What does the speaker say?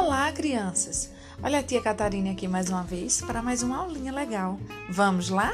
Olá, crianças! Olha a tia Catarina aqui mais uma vez para mais uma aulinha legal. Vamos lá?